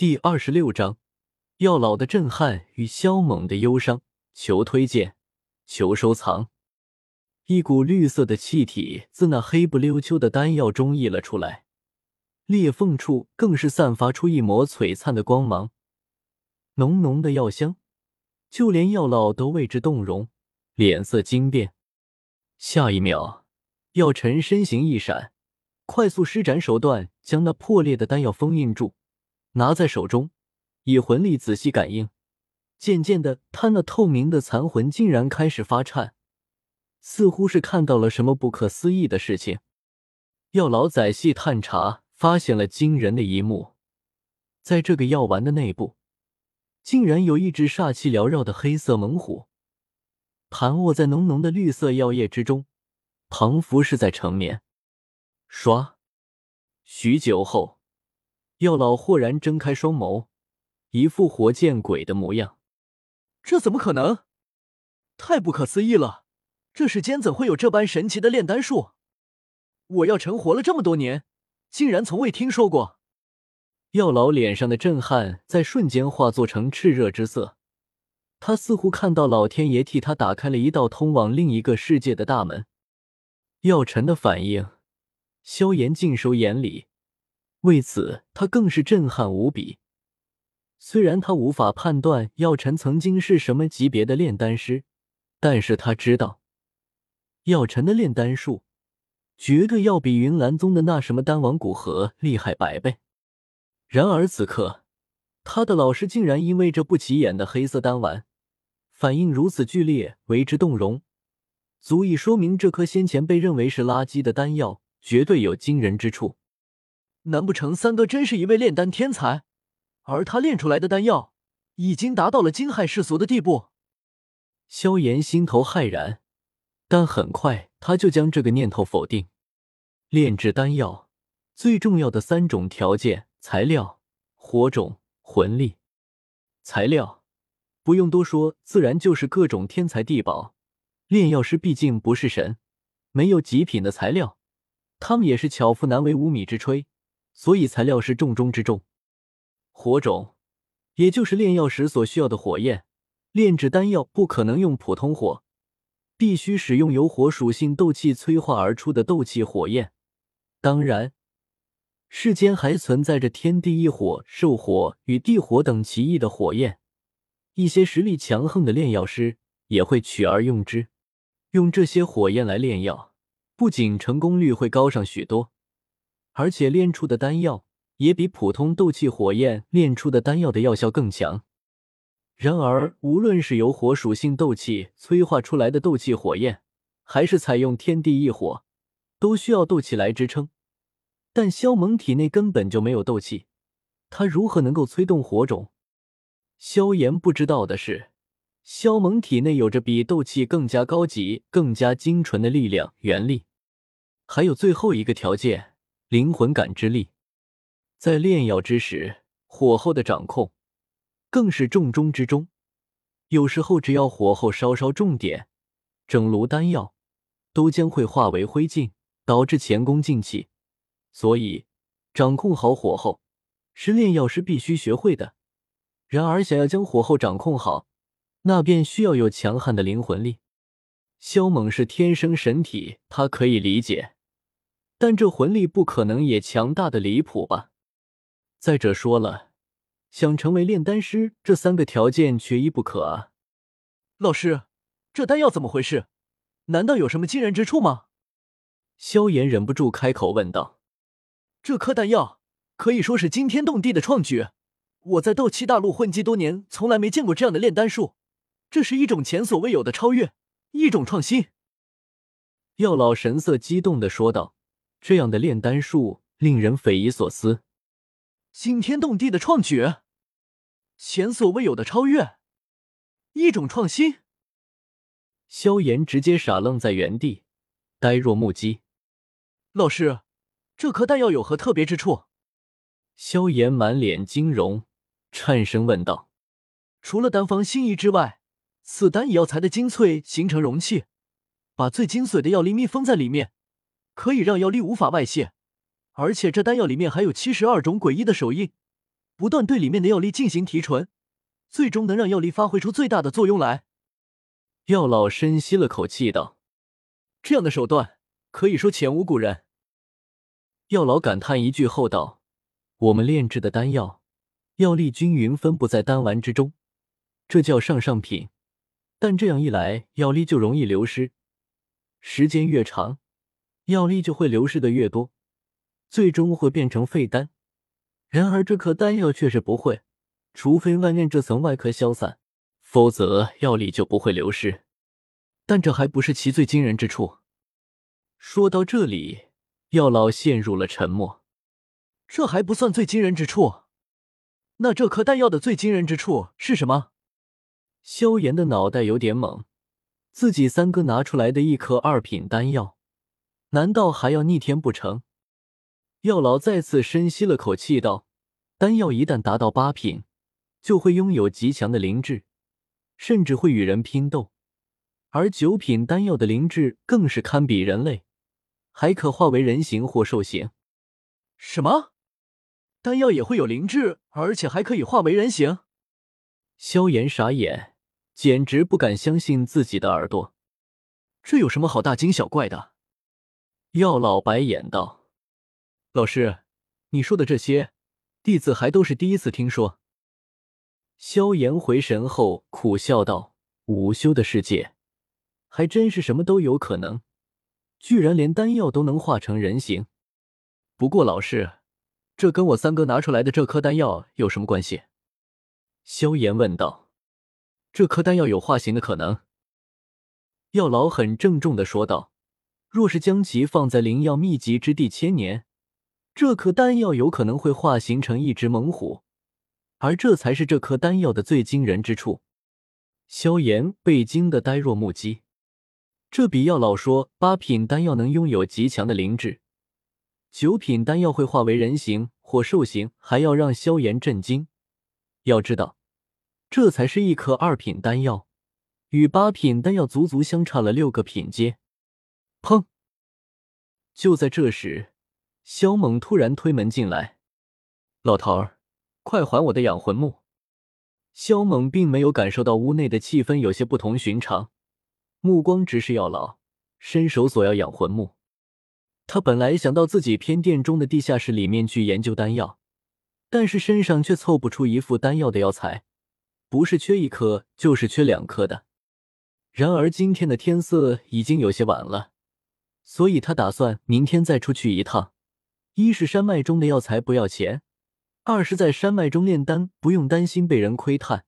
第二十六章，药老的震撼与萧猛的忧伤。求推荐，求收藏。一股绿色的气体自那黑不溜秋的丹药中溢了出来，裂缝处更是散发出一抹璀璨的光芒，浓浓的药香，就连药老都为之动容，脸色惊变。下一秒，药尘身形一闪，快速施展手段，将那破裂的丹药封印住。拿在手中，以魂力仔细感应，渐渐的，他那透明的残魂竟然开始发颤，似乎是看到了什么不可思议的事情。药老仔细探查，发现了惊人的一幕：在这个药丸的内部，竟然有一只煞气缭绕的黑色猛虎，盘卧在浓浓的绿色药液之中，仿佛是在成眠。唰，许久后。药老豁然睁开双眸，一副活见鬼的模样。这怎么可能？太不可思议了！这世间怎会有这般神奇的炼丹术？我药尘活了这么多年，竟然从未听说过。药老脸上的震撼在瞬间化作成炽热之色，他似乎看到老天爷替他打开了一道通往另一个世界的大门。药尘的反应，萧炎尽收眼里。为此，他更是震撼无比。虽然他无法判断药尘曾经是什么级别的炼丹师，但是他知道，药尘的炼丹术绝对要比云岚宗的那什么丹王古河厉害百倍。然而此刻，他的老师竟然因为这不起眼的黑色丹丸反应如此剧烈，为之动容，足以说明这颗先前被认为是垃圾的丹药绝对有惊人之处。难不成三哥真是一位炼丹天才，而他炼出来的丹药已经达到了惊骇世俗的地步？萧炎心头骇然，但很快他就将这个念头否定。炼制丹药最重要的三种条件：材料、火种、魂力。材料不用多说，自然就是各种天材地宝。炼药师毕竟不是神，没有极品的材料，他们也是巧妇难为无米之炊。所以材料是重中之重，火种，也就是炼药时所需要的火焰。炼制丹药不可能用普通火，必须使用由火属性斗气催化而出的斗气火焰。当然，世间还存在着天地异火、兽火与地火等奇异的火焰，一些实力强横的炼药师也会取而用之。用这些火焰来炼药，不仅成功率会高上许多。而且炼出的丹药也比普通斗气火焰炼出的丹药的药效更强。然而，无论是由火属性斗气催化出来的斗气火焰，还是采用天地异火，都需要斗气来支撑。但萧猛体内根本就没有斗气，他如何能够催动火种？萧炎不知道的是，萧猛体内有着比斗气更加高级、更加精纯的力量——元力。还有最后一个条件。灵魂感知力，在炼药之时，火候的掌控更是重中之重。有时候，只要火候稍稍重点，整炉丹药都将会化为灰烬，导致前功尽弃。所以，掌控好火候是炼药师必须学会的。然而，想要将火候掌控好，那便需要有强悍的灵魂力。萧猛是天生神体，他可以理解。但这魂力不可能也强大的离谱吧？再者说了，想成为炼丹师，这三个条件缺一不可啊！老师，这丹药怎么回事？难道有什么惊人之处吗？萧炎忍不住开口问道。这颗丹药可以说是惊天动地的创举，我在斗气大陆混迹多年，从来没见过这样的炼丹术，这是一种前所未有的超越，一种创新。药老神色激动的说道。这样的炼丹术令人匪夷所思，惊天动地的创举，前所未有的超越，一种创新。萧炎直接傻愣在原地，呆若木鸡。老师，这颗丹药有何特别之处？萧炎满脸惊容，颤声问道：“除了丹方心仪之外，此丹以药材的精粹形成容器，把最精髓的药力密封在里面。”可以让药力无法外泄，而且这丹药里面还有七十二种诡异的手印，不断对里面的药力进行提纯，最终能让药力发挥出最大的作用来。药老深吸了口气道：“这样的手段可以说前无古人。”药老感叹一句后道：“我们炼制的丹药，药力均匀分布在丹丸之中，这叫上上品。但这样一来，药力就容易流失，时间越长，药力就会流失的越多，最终会变成废丹。然而这颗丹药却是不会，除非外面这层外壳消散。”否则药力就不会流失，但这还不是其最惊人之处。说到这里，药老陷入了沉默。这还不算最惊人之处，那这颗丹药的最惊人之处是什么？萧炎的脑袋有点懵，自己三哥拿出来的一颗二品丹药，难道还要逆天不成？药老再次深吸了口气道：“丹药一旦达到八品，就会拥有极强的灵智。”甚至会与人拼斗，而九品丹药的灵智更是堪比人类，还可化为人形或兽形。什么？丹药也会有灵智，而且还可以化为人形？萧炎傻眼，简直不敢相信自己的耳朵。这有什么好大惊小怪的？药老白眼道：“老师，你说的这些，弟子还都是第一次听说。”萧炎回神后苦笑道：“午休的世界，还真是什么都有可能，居然连丹药都能化成人形。不过老师，这跟我三哥拿出来的这颗丹药有什么关系？”萧炎问道。“这颗丹药有化形的可能。”药老很郑重的说道：“若是将其放在灵药秘籍之地千年，这颗丹药有可能会化形成一只猛虎。”而这才是这颗丹药的最惊人之处。萧炎被惊得呆若木鸡，这比药老说八品丹药能拥有极强的灵智，九品丹药会化为人形或兽形还要让萧炎震惊。要知道，这才是一颗二品丹药，与八品丹药足足相差了六个品阶。砰！就在这时，萧猛突然推门进来，老头儿。快还我的养魂木！萧猛并没有感受到屋内的气氛有些不同寻常，目光直视药老，伸手索要养魂木。他本来想到自己偏殿中的地下室里面去研究丹药，但是身上却凑不出一副丹药的药材，不是缺一颗，就是缺两颗的。然而今天的天色已经有些晚了，所以他打算明天再出去一趟。一是山脉中的药材不要钱。二是，在山脉中炼丹不用担心被人窥探，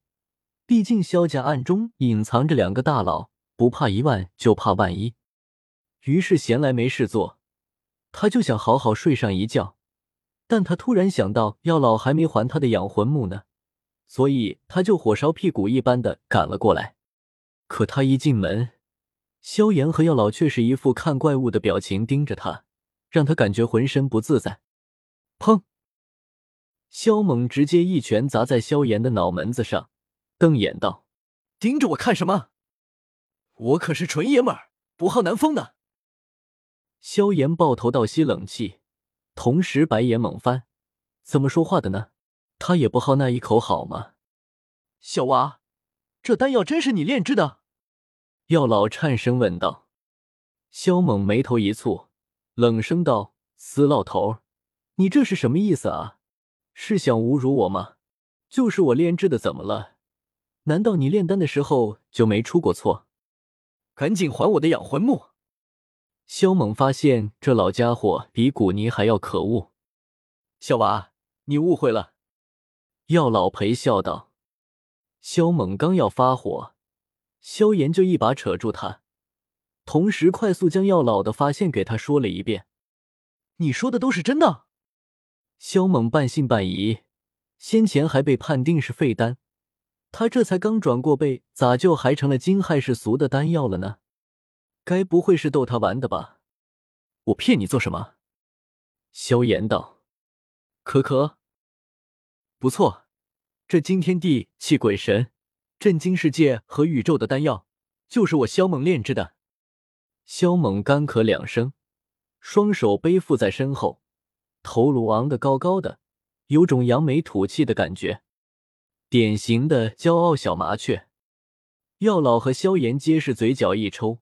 毕竟萧家暗中隐藏着两个大佬，不怕一万就怕万一。于是闲来没事做，他就想好好睡上一觉。但他突然想到药老还没还他的养魂木呢，所以他就火烧屁股一般的赶了过来。可他一进门，萧炎和药老却是一副看怪物的表情盯着他，让他感觉浑身不自在。砰！萧猛直接一拳砸在萧炎的脑门子上，瞪眼道：“盯着我看什么？我可是纯爷们儿，不好难封的。”萧炎抱头倒吸冷气，同时白眼猛翻：“怎么说话的呢？他也不好那一口好吗？”小娃，这丹药真是你炼制的？药老颤声问道。萧猛眉头一蹙，冷声道：“死老头，你这是什么意思啊？”是想侮辱我吗？就是我炼制的，怎么了？难道你炼丹的时候就没出过错？赶紧还我的养魂木！萧猛发现这老家伙比古尼还要可恶。小娃，你误会了。药老陪笑道。萧猛刚要发火，萧炎就一把扯住他，同时快速将药老的发现给他说了一遍。你说的都是真的？萧猛半信半疑，先前还被判定是废丹，他这才刚转过背，咋就还成了惊骇世俗的丹药了呢？该不会是逗他玩的吧？我骗你做什么？萧炎道：“可可，不错，这惊天地泣鬼神、震惊世界和宇宙的丹药，就是我萧猛炼制的。”萧猛干咳两声，双手背负在身后。头颅昂得高高的，有种扬眉吐气的感觉，典型的骄傲小麻雀。药老和萧炎皆是嘴角一抽，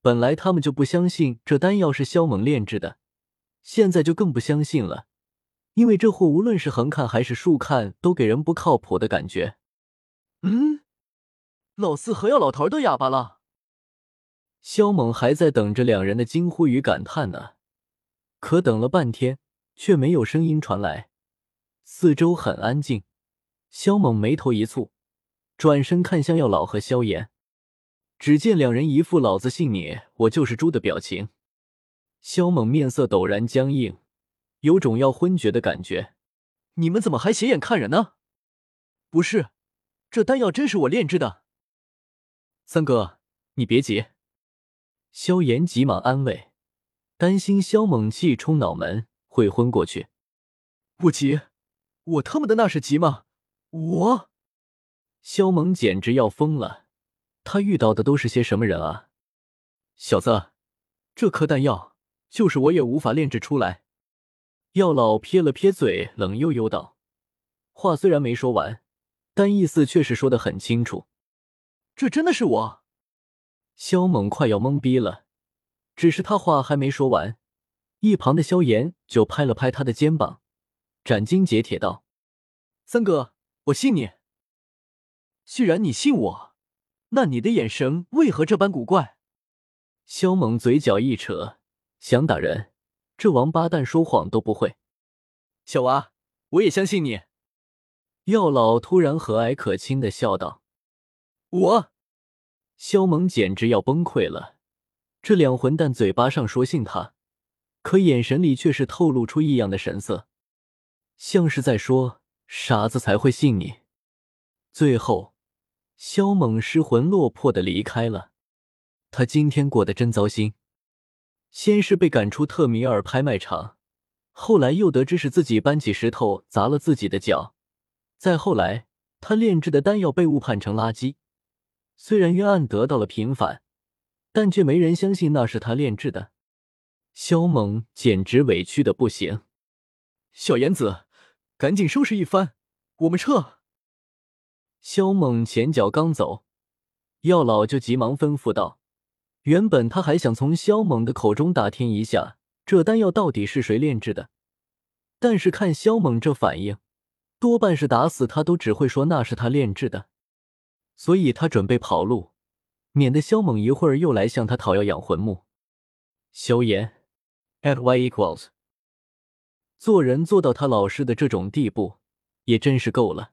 本来他们就不相信这丹药是萧猛炼制的，现在就更不相信了，因为这货无论是横看还是竖看，都给人不靠谱的感觉。嗯，老四和药老头都哑巴了。萧猛还在等着两人的惊呼与感叹呢，可等了半天却没有声音传来，四周很安静。萧猛眉头一蹙。转身看向药老和萧炎，只见两人一副“老子信你，我就是猪”的表情。萧猛面色陡然僵硬，有种要昏厥的感觉。你们怎么还斜眼看人呢？不是，这丹药真是我炼制的。三哥，你别急。萧炎急忙安慰，担心萧猛气冲脑门会昏过去。不急，我他妈的那是急吗？我。萧猛简直要疯了，他遇到的都是些什么人啊？小子，这颗丹药就是我也无法炼制出来。药老撇了撇嘴，冷悠悠道：“话虽然没说完，但意思却是说的很清楚。这真的是我？”萧猛快要懵逼了，只是他话还没说完，一旁的萧炎就拍了拍他的肩膀，斩钉截铁道：“三哥，我信你。”既然你信我，那你的眼神为何这般古怪？萧猛嘴角一扯，想打人，这王八蛋说谎都不会。小娃，我也相信你。药老突然和蔼可亲的笑道：“我。”萧猛简直要崩溃了。这两混蛋嘴巴上说信他，可眼神里却是透露出异样的神色，像是在说傻子才会信你。最后。萧猛失魂落魄的离开了，他今天过得真糟心。先是被赶出特米尔拍卖场，后来又得知是自己搬起石头砸了自己的脚，再后来他炼制的丹药被误判成垃圾。虽然冤案得到了平反，但却没人相信那是他炼制的。萧猛简直委屈的不行。小言子，赶紧收拾一番，我们撤。萧猛前脚刚走，药老就急忙吩咐道：“原本他还想从萧猛的口中打听一下这丹药到底是谁炼制的，但是看萧猛这反应，多半是打死他都只会说那是他炼制的，所以他准备跑路，免得萧猛一会儿又来向他讨要养魂木。”萧炎，at y equals，做人做到他老师的这种地步，也真是够了。